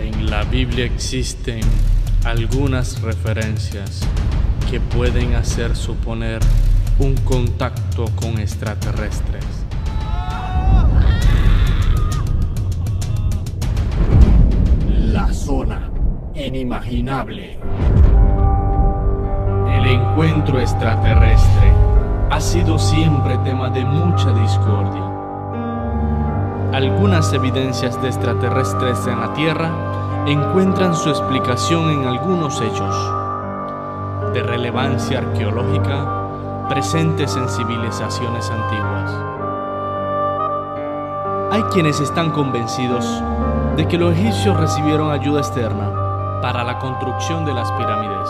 En la Biblia existen algunas referencias que pueden hacer suponer un contacto con extraterrestres. La zona inimaginable. El encuentro extraterrestre ha sido siempre tema de mucha discordia. Algunas evidencias de extraterrestres en la Tierra encuentran su explicación en algunos hechos de relevancia arqueológica presentes en civilizaciones antiguas. Hay quienes están convencidos de que los egipcios recibieron ayuda externa para la construcción de las pirámides.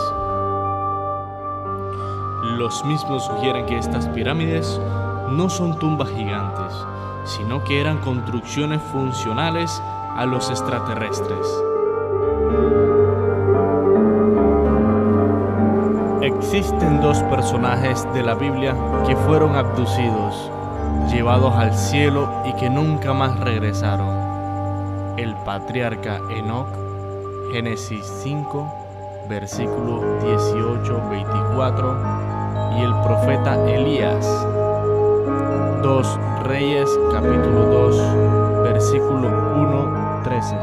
Los mismos sugieren que estas pirámides no son tumbas gigantes, sino que eran construcciones funcionales a los extraterrestres. Existen dos personajes de la Biblia que fueron abducidos, llevados al cielo y que nunca más regresaron. El patriarca Enoch, Génesis 5, versículo 18-24, y el profeta Elías, 2 Reyes capítulo 2, versículo 1, 13.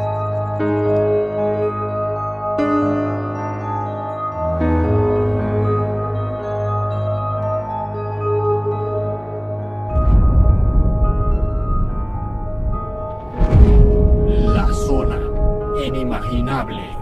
La zona inimaginable.